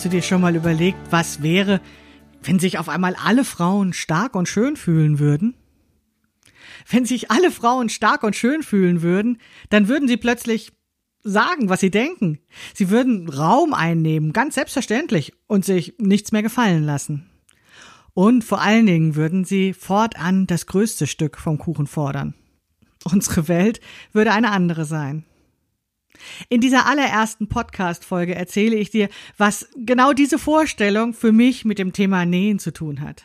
Hast du dir schon mal überlegt, was wäre, wenn sich auf einmal alle Frauen stark und schön fühlen würden? Wenn sich alle Frauen stark und schön fühlen würden, dann würden sie plötzlich sagen, was sie denken. Sie würden Raum einnehmen, ganz selbstverständlich, und sich nichts mehr gefallen lassen. Und vor allen Dingen würden sie fortan das größte Stück vom Kuchen fordern. Unsere Welt würde eine andere sein. In dieser allerersten Podcast-Folge erzähle ich dir, was genau diese Vorstellung für mich mit dem Thema Nähen zu tun hat.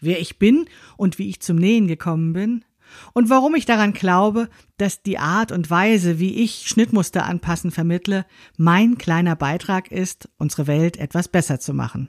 Wer ich bin und wie ich zum Nähen gekommen bin und warum ich daran glaube, dass die Art und Weise, wie ich Schnittmuster anpassen vermittle, mein kleiner Beitrag ist, unsere Welt etwas besser zu machen.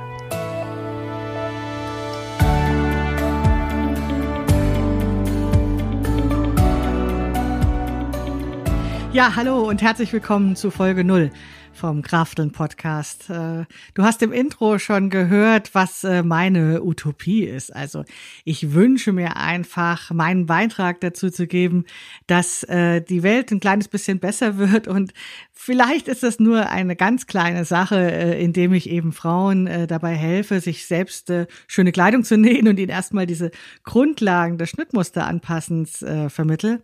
Ja, hallo und herzlich willkommen zu Folge 0 vom Krafteln Podcast. Äh, du hast im Intro schon gehört, was äh, meine Utopie ist. Also ich wünsche mir einfach, meinen Beitrag dazu zu geben, dass äh, die Welt ein kleines bisschen besser wird und vielleicht ist das nur eine ganz kleine Sache, indem ich eben Frauen dabei helfe, sich selbst schöne Kleidung zu nähen und ihnen erstmal diese Grundlagen des Schnittmusteranpassens vermittel.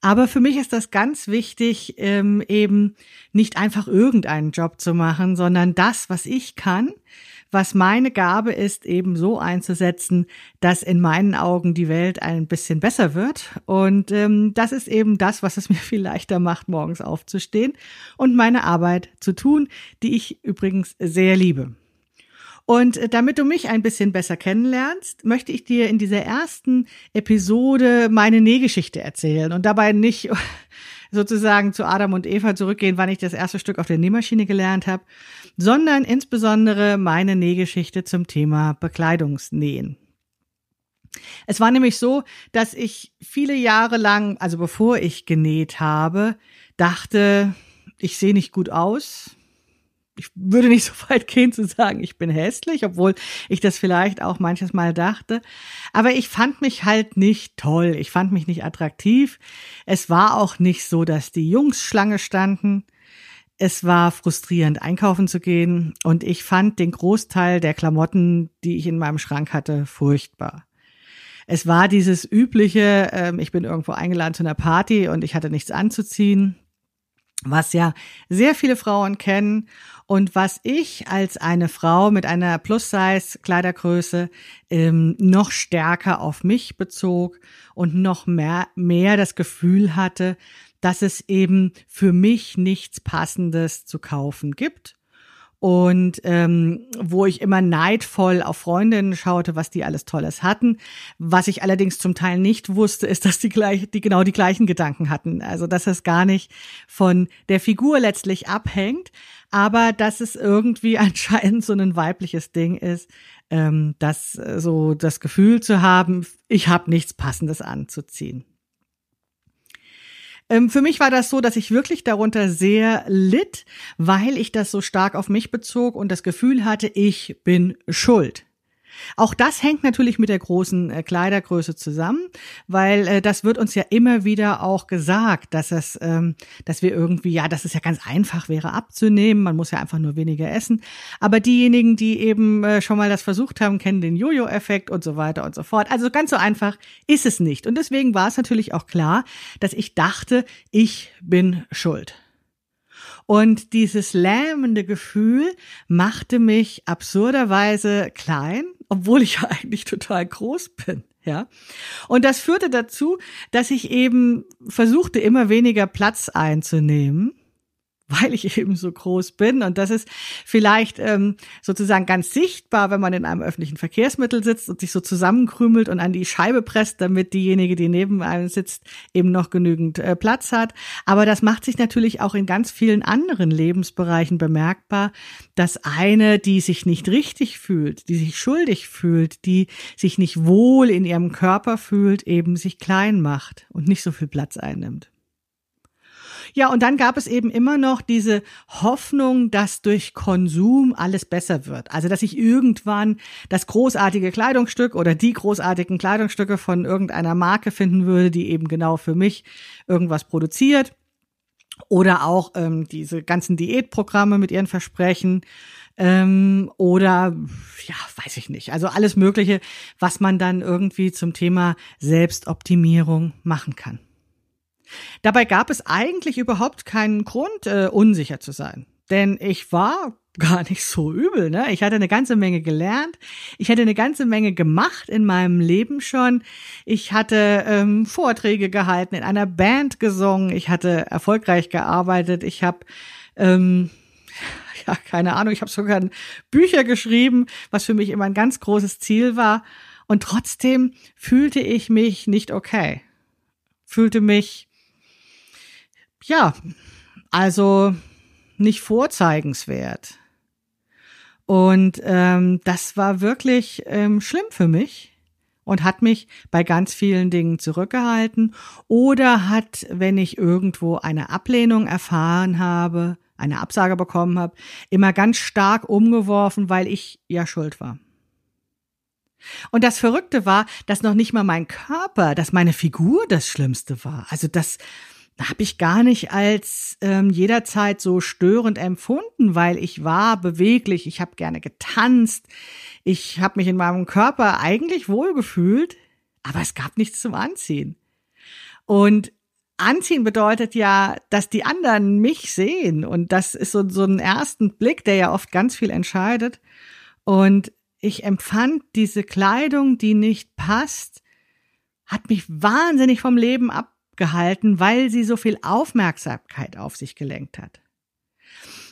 Aber für mich ist das ganz wichtig, ähm, eben nicht einfach irgendeinen Job zu machen, sondern das, was ich kann, was meine Gabe ist, eben so einzusetzen, dass in meinen Augen die Welt ein bisschen besser wird. Und ähm, das ist eben das, was es mir viel leichter macht, morgens aufzustehen und meine Arbeit zu tun, die ich übrigens sehr liebe. Und äh, damit du mich ein bisschen besser kennenlernst, möchte ich dir in dieser ersten Episode meine Nähgeschichte erzählen und dabei nicht sozusagen zu Adam und Eva zurückgehen, wann ich das erste Stück auf der Nähmaschine gelernt habe, sondern insbesondere meine Nähgeschichte zum Thema Bekleidungsnähen. Es war nämlich so, dass ich viele Jahre lang, also bevor ich genäht habe, dachte, ich sehe nicht gut aus, ich würde nicht so weit gehen zu sagen, ich bin hässlich, obwohl ich das vielleicht auch manches Mal dachte. Aber ich fand mich halt nicht toll. Ich fand mich nicht attraktiv. Es war auch nicht so, dass die Jungs Schlange standen. Es war frustrierend, einkaufen zu gehen. Und ich fand den Großteil der Klamotten, die ich in meinem Schrank hatte, furchtbar. Es war dieses übliche, äh, ich bin irgendwo eingeladen zu einer Party und ich hatte nichts anzuziehen was ja sehr viele Frauen kennen und was ich als eine Frau mit einer Plus-Size-Kleidergröße ähm, noch stärker auf mich bezog und noch mehr, mehr das Gefühl hatte, dass es eben für mich nichts Passendes zu kaufen gibt und ähm, wo ich immer neidvoll auf Freundinnen schaute, was die alles Tolles hatten. Was ich allerdings zum Teil nicht wusste, ist, dass die gleich, die genau die gleichen Gedanken hatten. Also dass es gar nicht von der Figur letztlich abhängt, aber dass es irgendwie anscheinend so ein weibliches Ding ist, ähm, das äh, so das Gefühl zu haben, ich habe nichts Passendes anzuziehen. Ähm, für mich war das so, dass ich wirklich darunter sehr litt, weil ich das so stark auf mich bezog und das Gefühl hatte, ich bin schuld. Auch das hängt natürlich mit der großen äh, Kleidergröße zusammen, weil äh, das wird uns ja immer wieder auch gesagt, dass es, ähm, dass wir irgendwie, ja, dass es ja ganz einfach wäre abzunehmen, man muss ja einfach nur weniger essen. Aber diejenigen, die eben äh, schon mal das versucht haben, kennen den Jojo-Effekt und so weiter und so fort. Also ganz so einfach ist es nicht. Und deswegen war es natürlich auch klar, dass ich dachte, ich bin schuld. Und dieses lähmende Gefühl machte mich absurderweise klein, obwohl ich ja eigentlich total groß bin. Ja. Und das führte dazu, dass ich eben versuchte, immer weniger Platz einzunehmen, weil ich eben so groß bin. Und das ist vielleicht ähm, sozusagen ganz sichtbar, wenn man in einem öffentlichen Verkehrsmittel sitzt und sich so zusammenkrümelt und an die Scheibe presst, damit diejenige, die neben einem sitzt, eben noch genügend äh, Platz hat. Aber das macht sich natürlich auch in ganz vielen anderen Lebensbereichen bemerkbar, dass eine, die sich nicht richtig fühlt, die sich schuldig fühlt, die sich nicht wohl in ihrem Körper fühlt, eben sich klein macht und nicht so viel Platz einnimmt. Ja, und dann gab es eben immer noch diese Hoffnung, dass durch Konsum alles besser wird. Also, dass ich irgendwann das großartige Kleidungsstück oder die großartigen Kleidungsstücke von irgendeiner Marke finden würde, die eben genau für mich irgendwas produziert. Oder auch ähm, diese ganzen Diätprogramme mit ihren Versprechen. Ähm, oder ja, weiß ich nicht. Also alles Mögliche, was man dann irgendwie zum Thema Selbstoptimierung machen kann. Dabei gab es eigentlich überhaupt keinen Grund, äh, unsicher zu sein. Denn ich war gar nicht so übel. Ne? Ich hatte eine ganze Menge gelernt. Ich hatte eine ganze Menge gemacht in meinem Leben schon. Ich hatte ähm, Vorträge gehalten, in einer Band gesungen. Ich hatte erfolgreich gearbeitet. Ich habe ähm, ja keine Ahnung. Ich habe sogar Bücher geschrieben, was für mich immer ein ganz großes Ziel war. Und trotzdem fühlte ich mich nicht okay. Fühlte mich ja, also nicht vorzeigenswert. Und ähm, das war wirklich ähm, schlimm für mich und hat mich bei ganz vielen Dingen zurückgehalten oder hat, wenn ich irgendwo eine Ablehnung erfahren habe, eine Absage bekommen habe, immer ganz stark umgeworfen, weil ich ja schuld war. Und das Verrückte war, dass noch nicht mal mein Körper, dass meine Figur das Schlimmste war. Also das, habe ich gar nicht als ähm, jederzeit so störend empfunden, weil ich war beweglich, ich habe gerne getanzt, ich habe mich in meinem Körper eigentlich wohlgefühlt, aber es gab nichts zum Anziehen. Und Anziehen bedeutet ja, dass die anderen mich sehen und das ist so, so ein ersten Blick, der ja oft ganz viel entscheidet. Und ich empfand diese Kleidung, die nicht passt, hat mich wahnsinnig vom Leben ab gehalten, weil sie so viel Aufmerksamkeit auf sich gelenkt hat.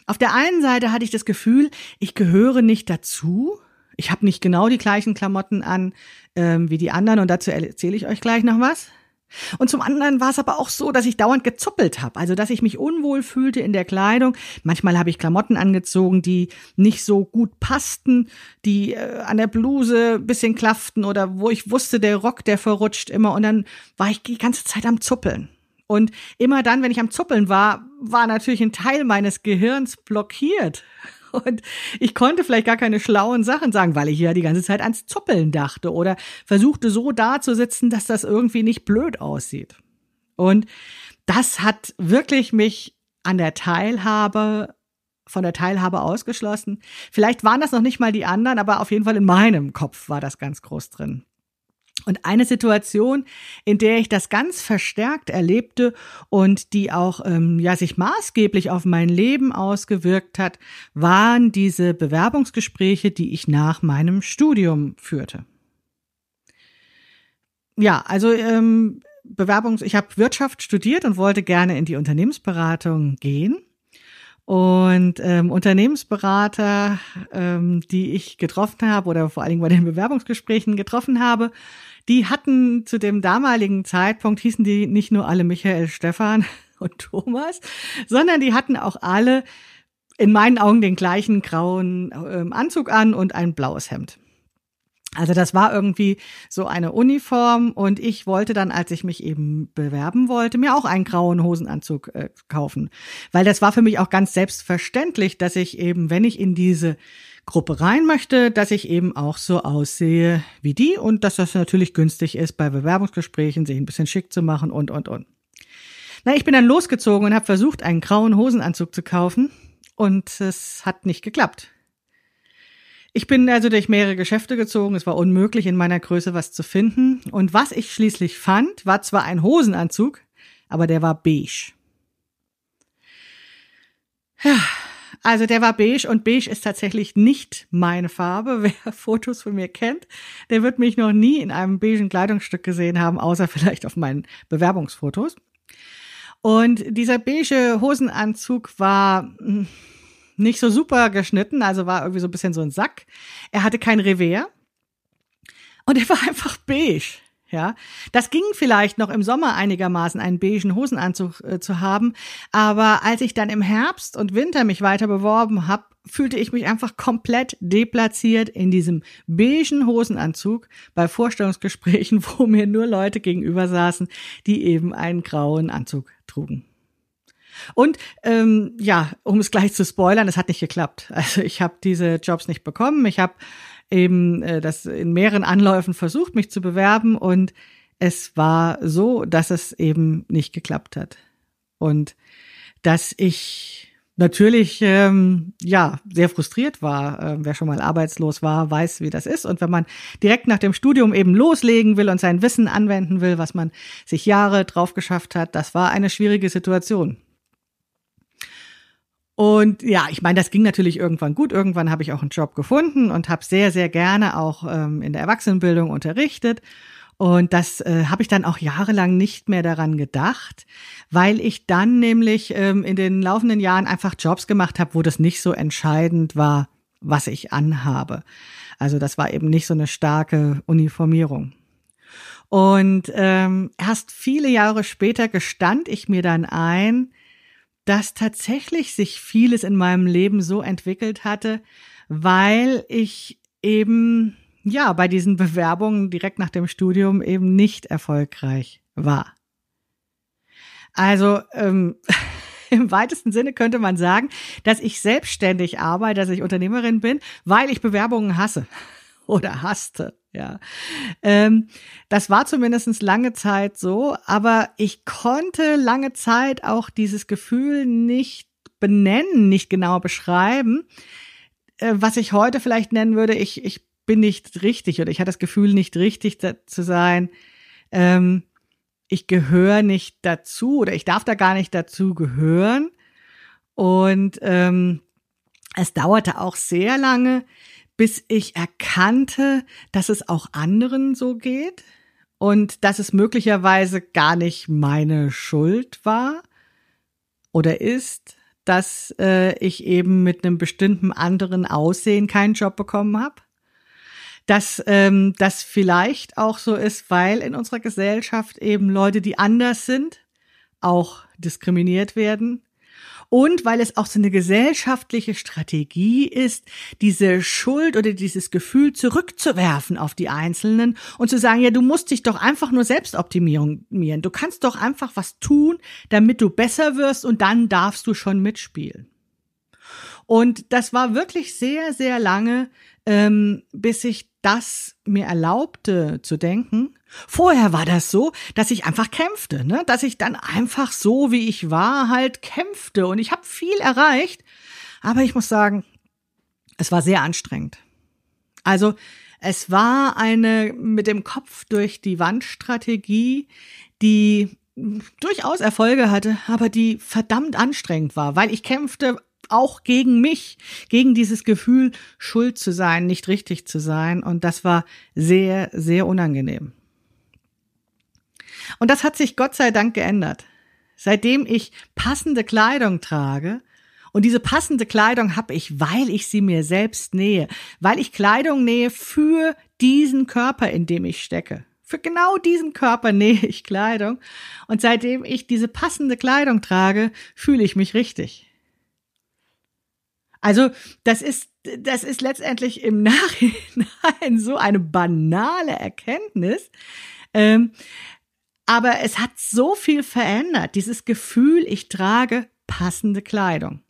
Auf der einen Seite hatte ich das Gefühl, ich gehöre nicht dazu. Ich habe nicht genau die gleichen Klamotten an ähm, wie die anderen und dazu erzähle ich euch gleich noch was. Und zum anderen war es aber auch so, dass ich dauernd gezuppelt habe, also dass ich mich unwohl fühlte in der Kleidung. Manchmal habe ich Klamotten angezogen, die nicht so gut passten, die äh, an der Bluse bisschen klafften oder wo ich wusste, der Rock, der verrutscht immer und dann war ich die ganze Zeit am Zuppeln. Und immer dann, wenn ich am Zuppeln war, war natürlich ein Teil meines Gehirns blockiert. Und ich konnte vielleicht gar keine schlauen Sachen sagen, weil ich ja die ganze Zeit ans Zuppeln dachte oder versuchte so dazusitzen, dass das irgendwie nicht blöd aussieht. Und das hat wirklich mich an der Teilhabe von der Teilhabe ausgeschlossen. Vielleicht waren das noch nicht mal die anderen, aber auf jeden Fall in meinem Kopf war das ganz groß drin. Und eine Situation, in der ich das ganz verstärkt erlebte und die auch ähm, ja sich maßgeblich auf mein Leben ausgewirkt hat, waren diese Bewerbungsgespräche, die ich nach meinem Studium führte. Ja, also ähm, Bewerbungs, ich habe Wirtschaft studiert und wollte gerne in die Unternehmensberatung gehen. Und ähm, Unternehmensberater, ähm, die ich getroffen habe oder vor allen Dingen bei den Bewerbungsgesprächen getroffen habe, die hatten zu dem damaligen Zeitpunkt, hießen die nicht nur alle Michael, Stefan und Thomas, sondern die hatten auch alle in meinen Augen den gleichen grauen ähm, Anzug an und ein blaues Hemd. Also das war irgendwie so eine Uniform und ich wollte dann, als ich mich eben bewerben wollte, mir auch einen grauen Hosenanzug äh, kaufen, weil das war für mich auch ganz selbstverständlich, dass ich eben, wenn ich in diese Gruppe rein möchte, dass ich eben auch so aussehe wie die und dass das natürlich günstig ist, bei Bewerbungsgesprächen sich ein bisschen schick zu machen und, und, und. Na, ich bin dann losgezogen und habe versucht, einen grauen Hosenanzug zu kaufen und es hat nicht geklappt. Ich bin also durch mehrere Geschäfte gezogen. Es war unmöglich, in meiner Größe was zu finden. Und was ich schließlich fand, war zwar ein Hosenanzug, aber der war beige. Ja, also der war beige und beige ist tatsächlich nicht meine Farbe. Wer Fotos von mir kennt, der wird mich noch nie in einem beigen Kleidungsstück gesehen haben, außer vielleicht auf meinen Bewerbungsfotos. Und dieser beige Hosenanzug war hm, nicht so super geschnitten, also war irgendwie so ein bisschen so ein Sack. Er hatte kein Revers und er war einfach beige. Ja, das ging vielleicht noch im Sommer einigermaßen, einen beigen Hosenanzug äh, zu haben, aber als ich dann im Herbst und Winter mich weiter beworben habe, fühlte ich mich einfach komplett deplatziert in diesem beigen Hosenanzug bei Vorstellungsgesprächen, wo mir nur Leute gegenüber saßen, die eben einen grauen Anzug trugen. Und ähm, ja, um es gleich zu spoilern, es hat nicht geklappt. Also ich habe diese Jobs nicht bekommen. Ich habe eben äh, das in mehreren Anläufen versucht, mich zu bewerben und es war so, dass es eben nicht geklappt hat. Und dass ich natürlich ähm, ja sehr frustriert war. Äh, wer schon mal arbeitslos war, weiß, wie das ist. Und wenn man direkt nach dem Studium eben loslegen will und sein Wissen anwenden will, was man sich Jahre drauf geschafft hat, das war eine schwierige Situation. Und ja, ich meine, das ging natürlich irgendwann gut. Irgendwann habe ich auch einen Job gefunden und habe sehr, sehr gerne auch ähm, in der Erwachsenenbildung unterrichtet. Und das äh, habe ich dann auch jahrelang nicht mehr daran gedacht, weil ich dann nämlich ähm, in den laufenden Jahren einfach Jobs gemacht habe, wo das nicht so entscheidend war, was ich anhabe. Also das war eben nicht so eine starke Uniformierung. Und ähm, erst viele Jahre später gestand ich mir dann ein, dass tatsächlich sich vieles in meinem Leben so entwickelt hatte, weil ich eben, ja, bei diesen Bewerbungen direkt nach dem Studium eben nicht erfolgreich war. Also ähm, im weitesten Sinne könnte man sagen, dass ich selbstständig arbeite, dass ich Unternehmerin bin, weil ich Bewerbungen hasse oder hasste. Ja, ähm, das war zumindest lange Zeit so, aber ich konnte lange Zeit auch dieses Gefühl nicht benennen, nicht genau beschreiben, äh, was ich heute vielleicht nennen würde, ich, ich bin nicht richtig oder ich hatte das Gefühl, nicht richtig zu sein. Ähm, ich gehöre nicht dazu oder ich darf da gar nicht dazu gehören. Und ähm, es dauerte auch sehr lange, bis ich erkannte, dass es auch anderen so geht und dass es möglicherweise gar nicht meine Schuld war oder ist, dass äh, ich eben mit einem bestimmten anderen Aussehen keinen Job bekommen habe. Dass ähm, das vielleicht auch so ist, weil in unserer Gesellschaft eben Leute, die anders sind, auch diskriminiert werden und weil es auch so eine gesellschaftliche Strategie ist, diese Schuld oder dieses Gefühl zurückzuwerfen auf die Einzelnen und zu sagen, ja, du musst dich doch einfach nur selbst optimieren. Du kannst doch einfach was tun, damit du besser wirst und dann darfst du schon mitspielen. Und das war wirklich sehr, sehr lange, ähm, bis ich das mir erlaubte zu denken. Vorher war das so, dass ich einfach kämpfte, ne? dass ich dann einfach so, wie ich war, halt kämpfte und ich habe viel erreicht. Aber ich muss sagen, es war sehr anstrengend. Also es war eine mit dem Kopf durch die Wand Strategie, die durchaus Erfolge hatte, aber die verdammt anstrengend war, weil ich kämpfte auch gegen mich, gegen dieses Gefühl, schuld zu sein, nicht richtig zu sein. Und das war sehr, sehr unangenehm. Und das hat sich Gott sei Dank geändert. Seitdem ich passende Kleidung trage, und diese passende Kleidung habe ich, weil ich sie mir selbst nähe, weil ich Kleidung nähe für diesen Körper, in dem ich stecke. Für genau diesen Körper nähe ich Kleidung. Und seitdem ich diese passende Kleidung trage, fühle ich mich richtig. Also das ist, das ist letztendlich im Nachhinein so eine banale Erkenntnis. Ähm, aber es hat so viel verändert, dieses Gefühl, ich trage passende Kleidung.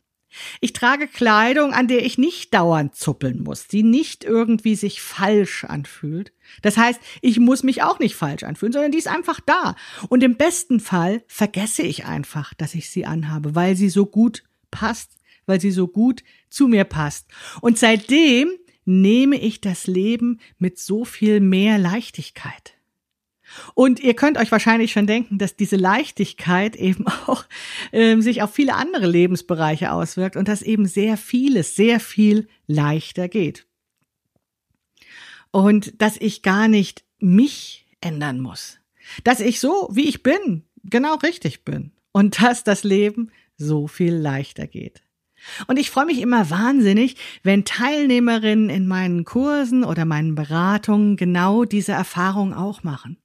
Ich trage Kleidung, an der ich nicht dauernd zuppeln muss, die nicht irgendwie sich falsch anfühlt. Das heißt, ich muss mich auch nicht falsch anfühlen, sondern die ist einfach da. Und im besten Fall vergesse ich einfach, dass ich sie anhabe, weil sie so gut passt, weil sie so gut zu mir passt. Und seitdem nehme ich das Leben mit so viel mehr Leichtigkeit. Und ihr könnt euch wahrscheinlich schon denken, dass diese Leichtigkeit eben auch äh, sich auf viele andere Lebensbereiche auswirkt und dass eben sehr vieles, sehr viel leichter geht. Und dass ich gar nicht mich ändern muss. Dass ich so, wie ich bin, genau richtig bin und dass das Leben so viel leichter geht. Und ich freue mich immer wahnsinnig, wenn Teilnehmerinnen in meinen Kursen oder meinen Beratungen genau diese Erfahrung auch machen.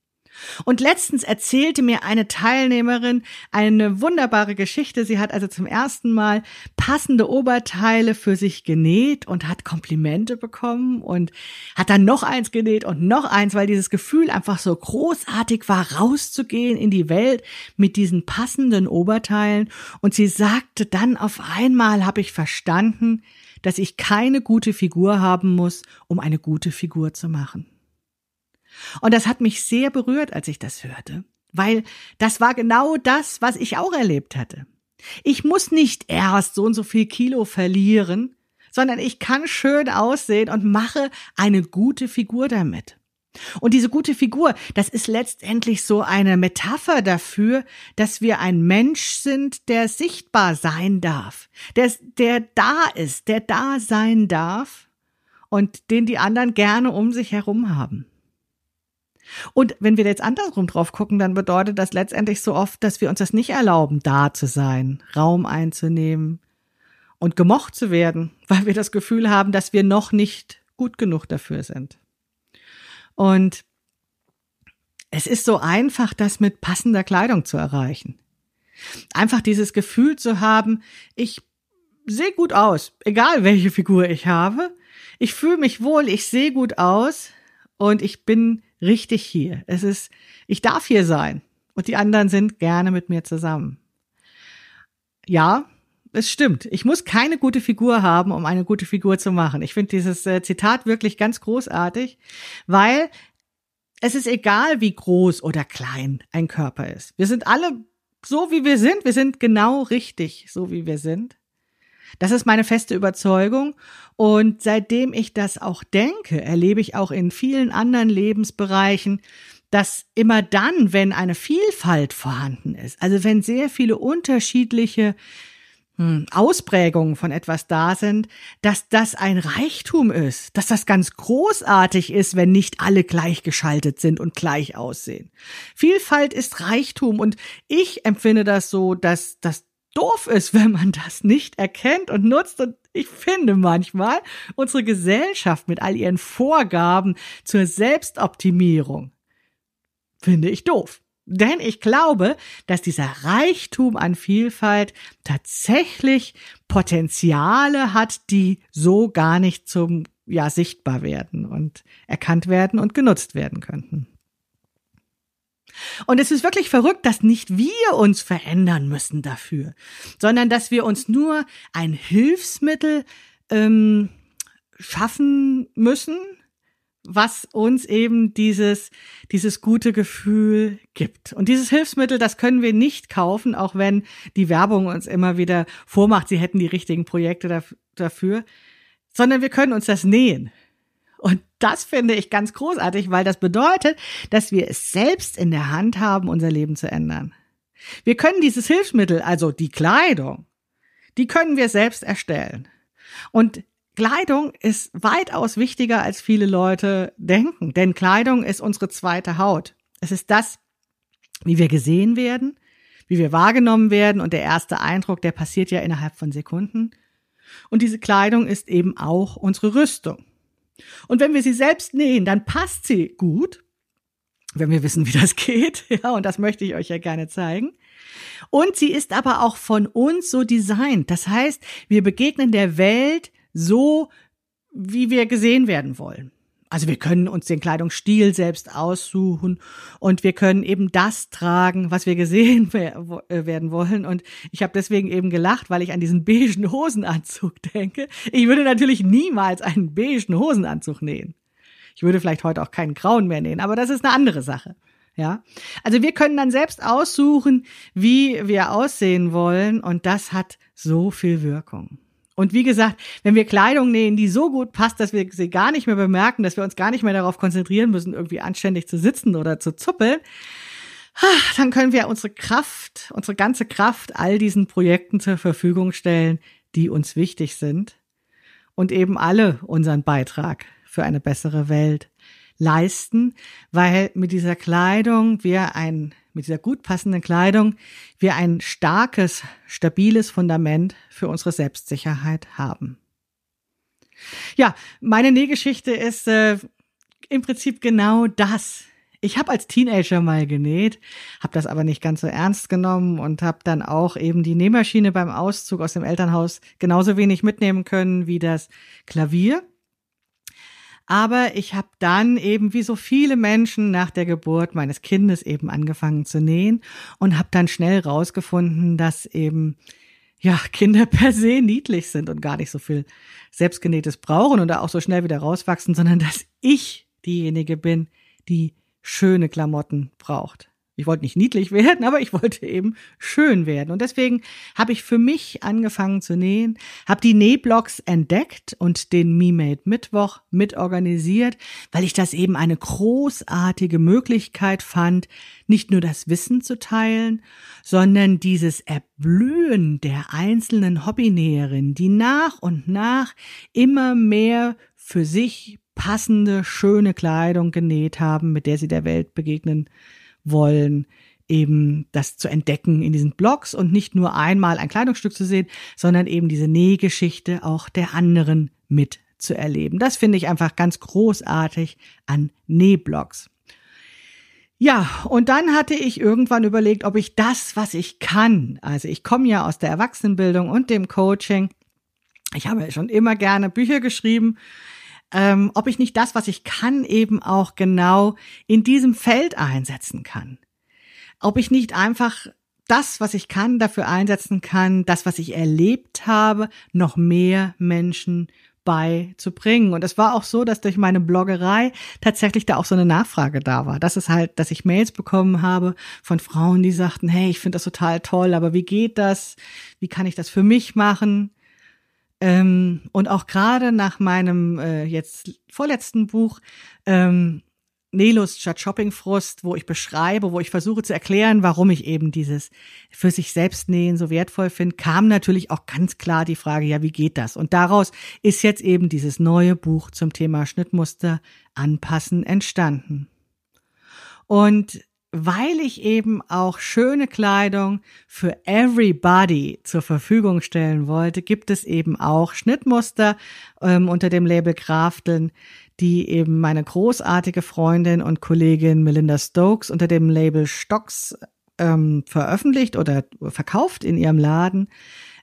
Und letztens erzählte mir eine Teilnehmerin eine wunderbare Geschichte. Sie hat also zum ersten Mal passende Oberteile für sich genäht und hat Komplimente bekommen und hat dann noch eins genäht und noch eins, weil dieses Gefühl einfach so großartig war, rauszugehen in die Welt mit diesen passenden Oberteilen. Und sie sagte dann auf einmal habe ich verstanden, dass ich keine gute Figur haben muss, um eine gute Figur zu machen. Und das hat mich sehr berührt, als ich das hörte, weil das war genau das, was ich auch erlebt hatte. Ich muss nicht erst so und so viel Kilo verlieren, sondern ich kann schön aussehen und mache eine gute Figur damit. Und diese gute Figur, das ist letztendlich so eine Metapher dafür, dass wir ein Mensch sind, der sichtbar sein darf, der, der da ist, der da sein darf und den die anderen gerne um sich herum haben. Und wenn wir jetzt andersrum drauf gucken, dann bedeutet das letztendlich so oft, dass wir uns das nicht erlauben, da zu sein, Raum einzunehmen und gemocht zu werden, weil wir das Gefühl haben, dass wir noch nicht gut genug dafür sind. Und es ist so einfach, das mit passender Kleidung zu erreichen. Einfach dieses Gefühl zu haben, ich sehe gut aus, egal welche Figur ich habe. Ich fühle mich wohl, ich sehe gut aus und ich bin richtig hier. Es ist, ich darf hier sein und die anderen sind gerne mit mir zusammen. Ja, es stimmt. Ich muss keine gute Figur haben, um eine gute Figur zu machen. Ich finde dieses äh, Zitat wirklich ganz großartig, weil es ist egal, wie groß oder klein ein Körper ist. Wir sind alle so, wie wir sind. Wir sind genau richtig, so wie wir sind. Das ist meine feste Überzeugung. Und seitdem ich das auch denke, erlebe ich auch in vielen anderen Lebensbereichen, dass immer dann, wenn eine Vielfalt vorhanden ist, also wenn sehr viele unterschiedliche hm, Ausprägungen von etwas da sind, dass das ein Reichtum ist, dass das ganz großartig ist, wenn nicht alle gleichgeschaltet sind und gleich aussehen. Vielfalt ist Reichtum und ich empfinde das so, dass, dass doof ist, wenn man das nicht erkennt und nutzt. Und ich finde manchmal unsere Gesellschaft mit all ihren Vorgaben zur Selbstoptimierung finde ich doof. Denn ich glaube, dass dieser Reichtum an Vielfalt tatsächlich Potenziale hat, die so gar nicht zum ja sichtbar werden und erkannt werden und genutzt werden könnten. Und es ist wirklich verrückt, dass nicht wir uns verändern müssen dafür, sondern dass wir uns nur ein Hilfsmittel ähm, schaffen müssen, was uns eben dieses, dieses gute Gefühl gibt. Und dieses Hilfsmittel, das können wir nicht kaufen, auch wenn die Werbung uns immer wieder vormacht, sie hätten die richtigen Projekte dafür, sondern wir können uns das nähen. Und das finde ich ganz großartig, weil das bedeutet, dass wir es selbst in der Hand haben, unser Leben zu ändern. Wir können dieses Hilfsmittel, also die Kleidung, die können wir selbst erstellen. Und Kleidung ist weitaus wichtiger, als viele Leute denken, denn Kleidung ist unsere zweite Haut. Es ist das, wie wir gesehen werden, wie wir wahrgenommen werden und der erste Eindruck, der passiert ja innerhalb von Sekunden. Und diese Kleidung ist eben auch unsere Rüstung. Und wenn wir sie selbst nähen, dann passt sie gut, wenn wir wissen, wie das geht. Ja, und das möchte ich euch ja gerne zeigen. Und sie ist aber auch von uns so designt. Das heißt, wir begegnen der Welt so, wie wir gesehen werden wollen. Also wir können uns den Kleidungsstil selbst aussuchen und wir können eben das tragen, was wir gesehen äh, werden wollen. Und ich habe deswegen eben gelacht, weil ich an diesen beigen Hosenanzug denke. Ich würde natürlich niemals einen beigen Hosenanzug nähen. Ich würde vielleicht heute auch keinen grauen mehr nähen, aber das ist eine andere Sache. Ja, also wir können dann selbst aussuchen, wie wir aussehen wollen und das hat so viel Wirkung. Und wie gesagt, wenn wir Kleidung nähen, die so gut passt, dass wir sie gar nicht mehr bemerken, dass wir uns gar nicht mehr darauf konzentrieren müssen, irgendwie anständig zu sitzen oder zu zuppeln, dann können wir unsere Kraft, unsere ganze Kraft all diesen Projekten zur Verfügung stellen, die uns wichtig sind und eben alle unseren Beitrag für eine bessere Welt leisten, weil mit dieser Kleidung wir ein mit dieser gut passenden Kleidung wir ein starkes, stabiles Fundament für unsere Selbstsicherheit haben. Ja, meine Nähgeschichte ist äh, im Prinzip genau das. Ich habe als Teenager mal genäht, habe das aber nicht ganz so ernst genommen und habe dann auch eben die Nähmaschine beim Auszug aus dem Elternhaus genauso wenig mitnehmen können wie das Klavier. Aber ich habe dann eben wie so viele Menschen nach der Geburt meines Kindes eben angefangen zu nähen und habe dann schnell rausgefunden, dass eben ja Kinder per se niedlich sind und gar nicht so viel selbstgenähtes brauchen oder auch so schnell wieder rauswachsen, sondern dass ich diejenige bin, die schöne Klamotten braucht. Ich wollte nicht niedlich werden, aber ich wollte eben schön werden. Und deswegen habe ich für mich angefangen zu nähen, habe die Nähblocks entdeckt und den Me-Made Mittwoch mitorganisiert, weil ich das eben eine großartige Möglichkeit fand, nicht nur das Wissen zu teilen, sondern dieses Erblühen der einzelnen Hobbynäherinnen, die nach und nach immer mehr für sich passende, schöne Kleidung genäht haben, mit der sie der Welt begegnen wollen, eben das zu entdecken in diesen Blogs und nicht nur einmal ein Kleidungsstück zu sehen, sondern eben diese Nähgeschichte auch der anderen mitzuerleben. Das finde ich einfach ganz großartig an Nähblogs. Ja, und dann hatte ich irgendwann überlegt, ob ich das, was ich kann, also ich komme ja aus der Erwachsenenbildung und dem Coaching, ich habe schon immer gerne Bücher geschrieben, ähm, ob ich nicht das, was ich kann, eben auch genau in diesem Feld einsetzen kann. Ob ich nicht einfach das, was ich kann, dafür einsetzen kann, das, was ich erlebt habe, noch mehr Menschen beizubringen. Und es war auch so, dass durch meine Bloggerei tatsächlich da auch so eine Nachfrage da war. Das ist halt, dass ich Mails bekommen habe von Frauen, die sagten, hey, ich finde das total toll, aber wie geht das? Wie kann ich das für mich machen? Ähm, und auch gerade nach meinem äh, jetzt vorletzten Buch, ähm, Nelust statt Shoppingfrust, wo ich beschreibe, wo ich versuche zu erklären, warum ich eben dieses für sich selbst nähen so wertvoll finde, kam natürlich auch ganz klar die Frage, ja, wie geht das? Und daraus ist jetzt eben dieses neue Buch zum Thema Schnittmuster anpassen entstanden. Und weil ich eben auch schöne Kleidung für everybody zur Verfügung stellen wollte, gibt es eben auch Schnittmuster ähm, unter dem Label Krafteln, die eben meine großartige Freundin und Kollegin Melinda Stokes unter dem Label Stocks ähm, veröffentlicht oder verkauft in ihrem Laden.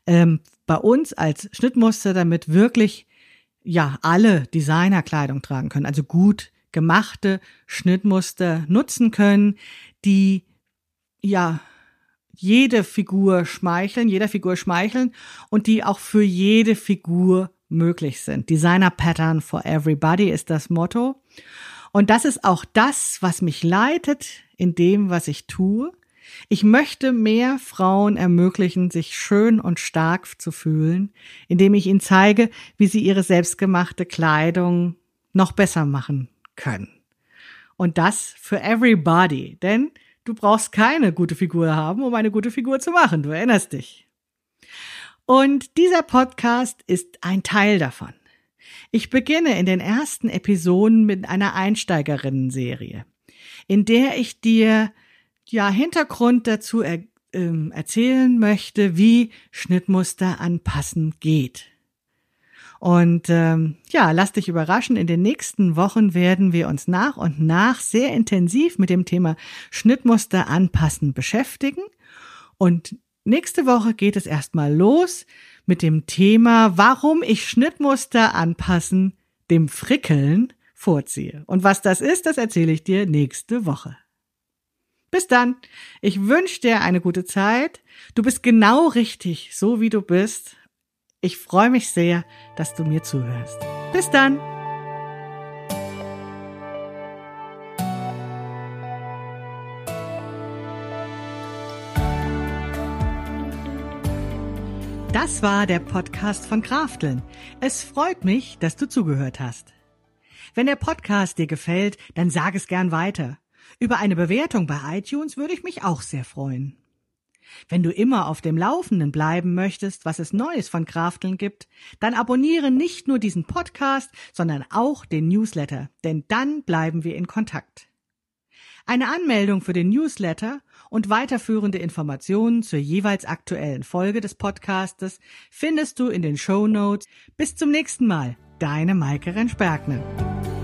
Ähm, bei uns als Schnittmuster, damit wirklich ja alle Designerkleidung tragen können, also gut gemachte Schnittmuster nutzen können, die ja jede Figur schmeicheln, jeder Figur schmeicheln und die auch für jede Figur möglich sind. Designer Pattern for Everybody ist das Motto. Und das ist auch das, was mich leitet in dem, was ich tue. Ich möchte mehr Frauen ermöglichen, sich schön und stark zu fühlen, indem ich ihnen zeige, wie sie ihre selbstgemachte Kleidung noch besser machen können. Und das für everybody, denn du brauchst keine gute Figur haben, um eine gute Figur zu machen. Du erinnerst dich. Und dieser Podcast ist ein Teil davon. Ich beginne in den ersten Episoden mit einer Einsteigerinnen-Serie, in der ich dir ja Hintergrund dazu er, äh, erzählen möchte, wie Schnittmuster anpassen geht. Und ähm, ja, lass dich überraschen. In den nächsten Wochen werden wir uns nach und nach sehr intensiv mit dem Thema Schnittmuster anpassen beschäftigen. Und nächste Woche geht es erstmal los mit dem Thema, warum ich Schnittmuster anpassen dem Frickeln vorziehe. Und was das ist, das erzähle ich dir nächste Woche. Bis dann. Ich wünsche dir eine gute Zeit. Du bist genau richtig, so wie du bist. Ich freue mich sehr, dass du mir zuhörst. Bis dann! Das war der Podcast von Krafteln. Es freut mich, dass du zugehört hast. Wenn der Podcast dir gefällt, dann sag es gern weiter. Über eine Bewertung bei iTunes würde ich mich auch sehr freuen. Wenn du immer auf dem Laufenden bleiben möchtest, was es Neues von Krafteln gibt, dann abonniere nicht nur diesen Podcast, sondern auch den Newsletter, denn dann bleiben wir in Kontakt. Eine Anmeldung für den Newsletter und weiterführende Informationen zur jeweils aktuellen Folge des Podcastes findest du in den Show Notes. Bis zum nächsten Mal, deine Maike Rentsch-Bergner.